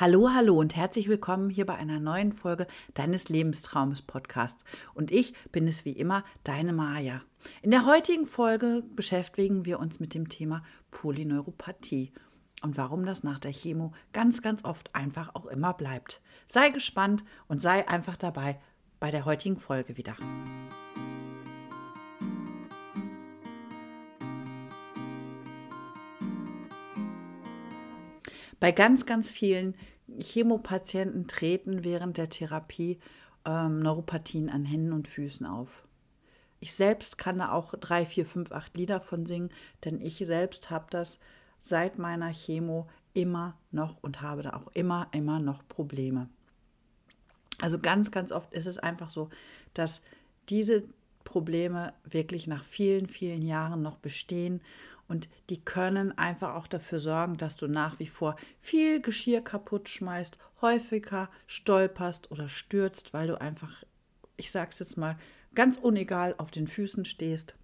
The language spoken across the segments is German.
Hallo, hallo und herzlich willkommen hier bei einer neuen Folge deines Lebenstraumes Podcasts. Und ich bin es wie immer, deine Maja. In der heutigen Folge beschäftigen wir uns mit dem Thema Polyneuropathie und warum das nach der Chemo ganz, ganz oft einfach auch immer bleibt. Sei gespannt und sei einfach dabei bei der heutigen Folge wieder. Bei ganz, ganz vielen Chemopatienten treten während der Therapie ähm, Neuropathien an Händen und Füßen auf. Ich selbst kann da auch drei, vier, fünf, acht Lieder von singen, denn ich selbst habe das seit meiner Chemo immer noch und habe da auch immer, immer noch Probleme. Also ganz, ganz oft ist es einfach so, dass diese Probleme wirklich nach vielen, vielen Jahren noch bestehen und die können einfach auch dafür sorgen, dass du nach wie vor viel Geschirr kaputt schmeißt, häufiger stolperst oder stürzt, weil du einfach, ich sag's jetzt mal, ganz unegal auf den Füßen stehst.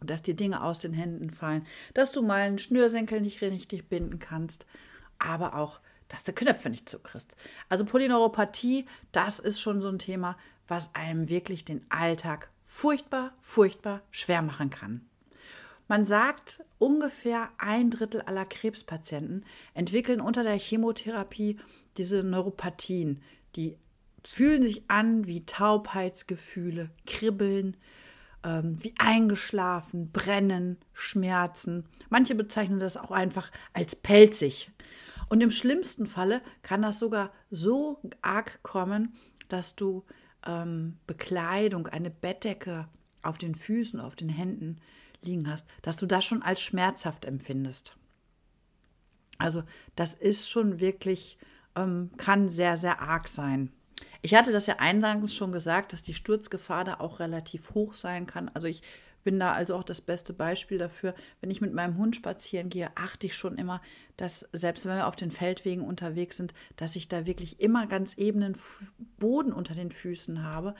Dass dir Dinge aus den Händen fallen, dass du mal einen Schnürsenkel nicht richtig binden kannst, aber auch, dass du Knöpfe nicht zukriegst. Also Polyneuropathie, das ist schon so ein Thema, was einem wirklich den Alltag furchtbar, furchtbar schwer machen kann. Man sagt, ungefähr ein Drittel aller Krebspatienten entwickeln unter der Chemotherapie diese Neuropathien. Die fühlen sich an wie Taubheitsgefühle, Kribbeln, ähm, wie eingeschlafen, Brennen, Schmerzen. Manche bezeichnen das auch einfach als pelzig. Und im schlimmsten Falle kann das sogar so arg kommen, dass du ähm, Bekleidung, eine Bettdecke auf den Füßen, auf den Händen liegen hast, dass du das schon als schmerzhaft empfindest. Also das ist schon wirklich, ähm, kann sehr, sehr arg sein. Ich hatte das ja eingangs schon gesagt, dass die Sturzgefahr da auch relativ hoch sein kann. Also ich bin da also auch das beste Beispiel dafür. Wenn ich mit meinem Hund spazieren gehe, achte ich schon immer, dass selbst wenn wir auf den Feldwegen unterwegs sind, dass ich da wirklich immer ganz ebenen Boden unter den Füßen habe,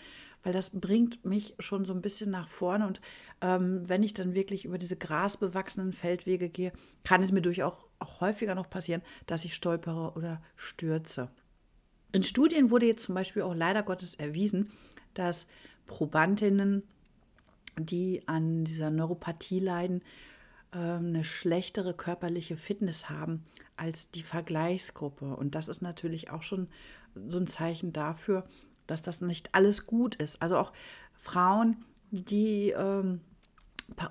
weil das bringt mich schon so ein bisschen nach vorne. Und ähm, wenn ich dann wirklich über diese grasbewachsenen Feldwege gehe, kann es mir durchaus auch, auch häufiger noch passieren, dass ich stolpere oder stürze. In Studien wurde jetzt zum Beispiel auch leider Gottes erwiesen, dass Probandinnen, die an dieser Neuropathie leiden, ähm, eine schlechtere körperliche Fitness haben als die Vergleichsgruppe. Und das ist natürlich auch schon so ein Zeichen dafür, dass das nicht alles gut ist. Also auch Frauen, die ähm,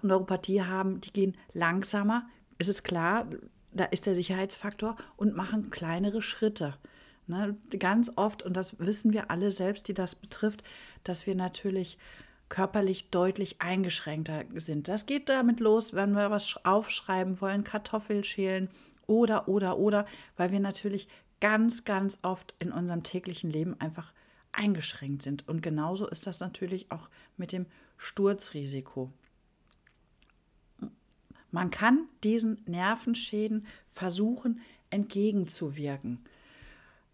Neuropathie haben, die gehen langsamer. Es ist klar, da ist der Sicherheitsfaktor und machen kleinere Schritte. Ne? Ganz oft, und das wissen wir alle selbst, die das betrifft, dass wir natürlich körperlich deutlich eingeschränkter sind. Das geht damit los, wenn wir was aufschreiben wollen, Kartoffel schälen oder, oder, oder, weil wir natürlich ganz, ganz oft in unserem täglichen Leben einfach eingeschränkt sind. Und genauso ist das natürlich auch mit dem Sturzrisiko. Man kann diesen Nervenschäden versuchen entgegenzuwirken.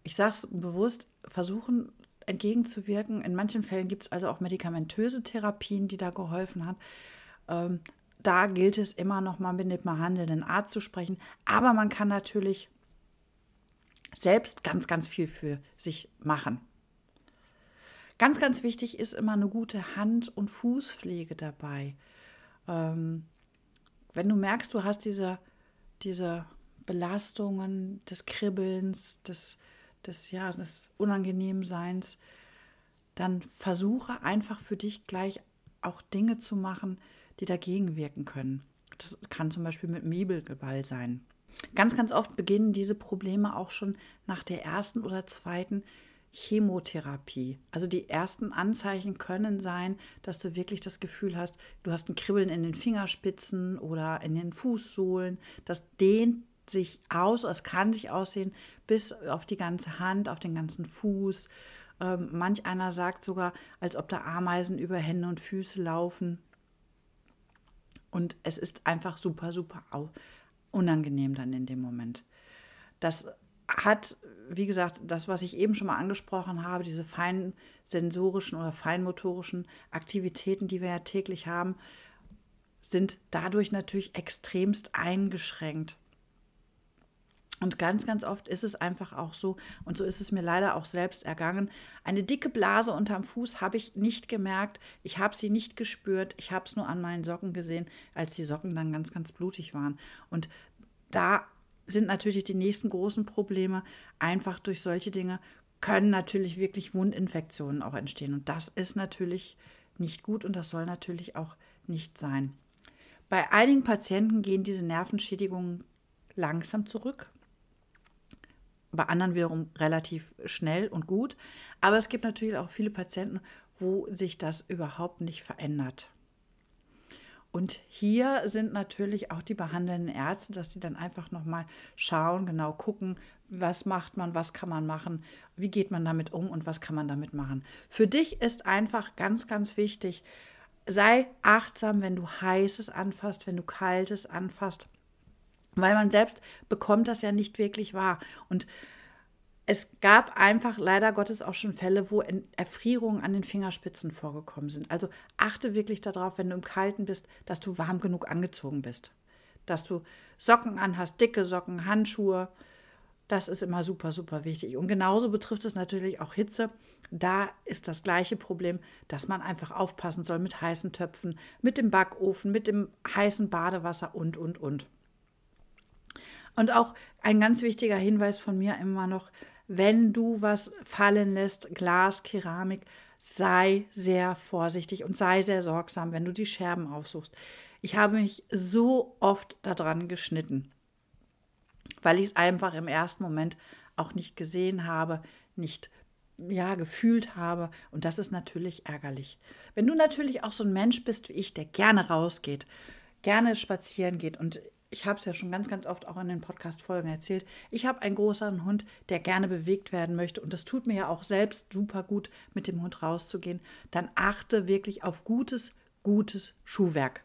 Ich sage es bewusst, versuchen entgegenzuwirken. In manchen Fällen gibt es also auch medikamentöse Therapien, die da geholfen haben. Ähm, da gilt es immer noch mal mit dem behandelnden Arzt zu sprechen. Aber man kann natürlich selbst ganz, ganz viel für sich machen. Ganz, ganz wichtig ist immer eine gute Hand- und Fußpflege dabei. Ähm, wenn du merkst, du hast diese, diese Belastungen des Kribbelns, des, des, ja, des Unangenehmseins, dann versuche einfach für dich gleich auch Dinge zu machen, die dagegen wirken können. Das kann zum Beispiel mit Mebelgeball sein. Ganz, ganz oft beginnen diese Probleme auch schon nach der ersten oder zweiten Chemotherapie. Also die ersten Anzeichen können sein, dass du wirklich das Gefühl hast, du hast ein Kribbeln in den Fingerspitzen oder in den Fußsohlen. Das dehnt sich aus, es kann sich aussehen bis auf die ganze Hand, auf den ganzen Fuß. Ähm, manch einer sagt sogar, als ob da Ameisen über Hände und Füße laufen. Und es ist einfach super, super unangenehm dann in dem Moment. Das hat, wie gesagt, das, was ich eben schon mal angesprochen habe, diese feinsensorischen oder feinmotorischen Aktivitäten, die wir ja täglich haben, sind dadurch natürlich extremst eingeschränkt. Und ganz, ganz oft ist es einfach auch so, und so ist es mir leider auch selbst ergangen, eine dicke Blase unterm Fuß habe ich nicht gemerkt, ich habe sie nicht gespürt, ich habe es nur an meinen Socken gesehen, als die Socken dann ganz, ganz blutig waren. Und da sind natürlich die nächsten großen Probleme einfach durch solche Dinge, können natürlich wirklich Wundinfektionen auch entstehen. Und das ist natürlich nicht gut und das soll natürlich auch nicht sein. Bei einigen Patienten gehen diese Nervenschädigungen langsam zurück bei anderen wiederum relativ schnell und gut. Aber es gibt natürlich auch viele Patienten, wo sich das überhaupt nicht verändert. Und hier sind natürlich auch die behandelnden Ärzte, dass die dann einfach nochmal schauen, genau gucken, was macht man, was kann man machen, wie geht man damit um und was kann man damit machen. Für dich ist einfach ganz, ganz wichtig, sei achtsam, wenn du heißes anfasst, wenn du kaltes anfasst weil man selbst bekommt das ja nicht wirklich wahr. Und es gab einfach leider Gottes auch schon Fälle, wo Erfrierungen an den Fingerspitzen vorgekommen sind. Also achte wirklich darauf, wenn du im Kalten bist, dass du warm genug angezogen bist. Dass du Socken anhast, dicke Socken, Handschuhe. Das ist immer super, super wichtig. Und genauso betrifft es natürlich auch Hitze. Da ist das gleiche Problem, dass man einfach aufpassen soll mit heißen Töpfen, mit dem Backofen, mit dem heißen Badewasser und, und, und. Und auch ein ganz wichtiger Hinweis von mir immer noch, wenn du was fallen lässt, Glas, Keramik, sei sehr vorsichtig und sei sehr sorgsam, wenn du die Scherben aufsuchst. Ich habe mich so oft daran geschnitten, weil ich es einfach im ersten Moment auch nicht gesehen habe, nicht ja, gefühlt habe. Und das ist natürlich ärgerlich. Wenn du natürlich auch so ein Mensch bist wie ich, der gerne rausgeht, gerne spazieren geht und ich habe es ja schon ganz, ganz oft auch in den Podcast-Folgen erzählt, ich habe einen großen Hund, der gerne bewegt werden möchte und das tut mir ja auch selbst super gut, mit dem Hund rauszugehen. Dann achte wirklich auf gutes, gutes Schuhwerk.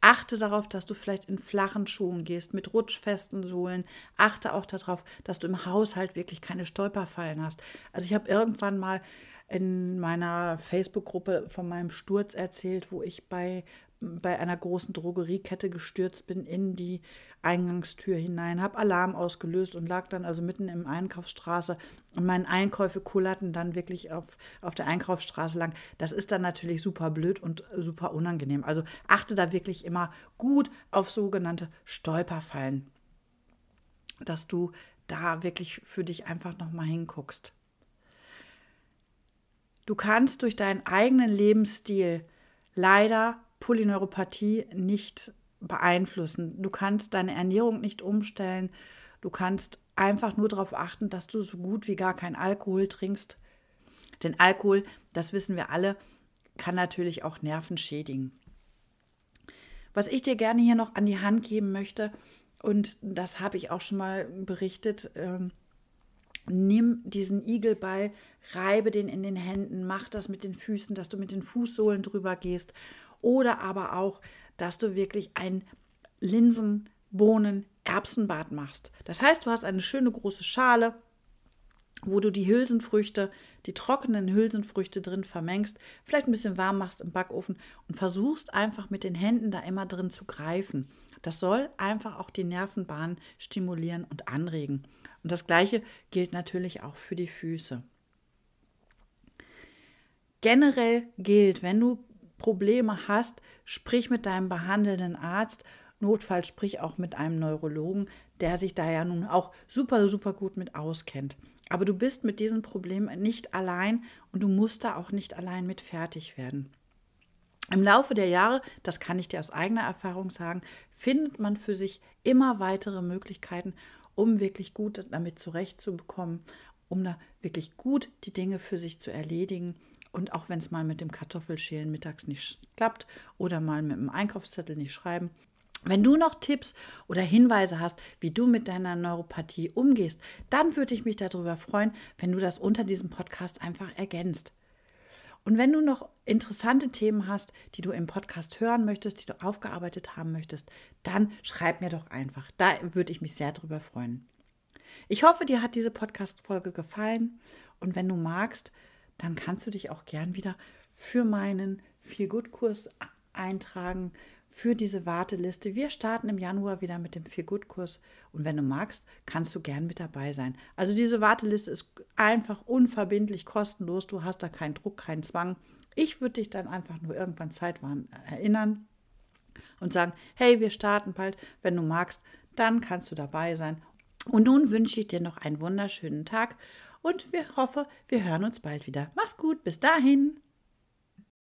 Achte darauf, dass du vielleicht in flachen Schuhen gehst, mit rutschfesten Sohlen. Achte auch darauf, dass du im Haushalt wirklich keine Stolperfallen hast. Also ich habe irgendwann mal in meiner Facebook-Gruppe von meinem Sturz erzählt, wo ich bei bei einer großen Drogeriekette gestürzt bin in die Eingangstür hinein, habe Alarm ausgelöst und lag dann also mitten im Einkaufsstraße und meine Einkäufe kullerten dann wirklich auf, auf der Einkaufsstraße lang. Das ist dann natürlich super blöd und super unangenehm. Also achte da wirklich immer gut auf sogenannte Stolperfallen, dass du da wirklich für dich einfach nochmal hinguckst. Du kannst durch deinen eigenen Lebensstil leider Polyneuropathie nicht beeinflussen. Du kannst deine Ernährung nicht umstellen. Du kannst einfach nur darauf achten, dass du so gut wie gar kein Alkohol trinkst. Denn Alkohol, das wissen wir alle, kann natürlich auch Nerven schädigen. Was ich dir gerne hier noch an die Hand geben möchte, und das habe ich auch schon mal berichtet, ähm, nimm diesen Igelball, reibe den in den Händen, mach das mit den Füßen, dass du mit den Fußsohlen drüber gehst oder aber auch, dass du wirklich ein Linsen, Bohnen, Erbsenbad machst. Das heißt, du hast eine schöne große Schale, wo du die Hülsenfrüchte, die trockenen Hülsenfrüchte drin vermengst, vielleicht ein bisschen warm machst im Backofen und versuchst einfach mit den Händen da immer drin zu greifen. Das soll einfach auch die Nervenbahn stimulieren und anregen. Und das gleiche gilt natürlich auch für die Füße. Generell gilt, wenn du Probleme hast, sprich mit deinem behandelnden Arzt. Notfalls sprich auch mit einem Neurologen, der sich da ja nun auch super, super gut mit auskennt. Aber du bist mit diesem Problem nicht allein und du musst da auch nicht allein mit fertig werden. Im Laufe der Jahre, das kann ich dir aus eigener Erfahrung sagen, findet man für sich immer weitere Möglichkeiten, um wirklich gut damit zurechtzubekommen, um da wirklich gut die Dinge für sich zu erledigen und auch wenn es mal mit dem Kartoffelschälen mittags nicht klappt oder mal mit dem Einkaufszettel nicht schreiben. Wenn du noch Tipps oder Hinweise hast, wie du mit deiner Neuropathie umgehst, dann würde ich mich darüber freuen, wenn du das unter diesem Podcast einfach ergänzt. Und wenn du noch interessante Themen hast, die du im Podcast hören möchtest, die du aufgearbeitet haben möchtest, dann schreib mir doch einfach. Da würde ich mich sehr darüber freuen. Ich hoffe, dir hat diese Podcast-Folge gefallen und wenn du magst, dann kannst du dich auch gern wieder für meinen Feel-Good-Kurs eintragen. für diese Warteliste. Wir starten im Januar wieder mit dem Feel Good Kurs und wenn du magst, kannst du gern mit dabei sein. Also diese Warteliste ist einfach unverbindlich, kostenlos. Du hast da keinen Druck, keinen Zwang. Ich würde dich dann einfach nur irgendwann zeitwahn erinnern und sagen, hey, wir starten bald. Wenn du magst, dann kannst du dabei sein. Und nun wünsche ich dir noch einen wunderschönen Tag und wir hoffe, wir hören uns bald wieder. Mach's gut, bis dahin.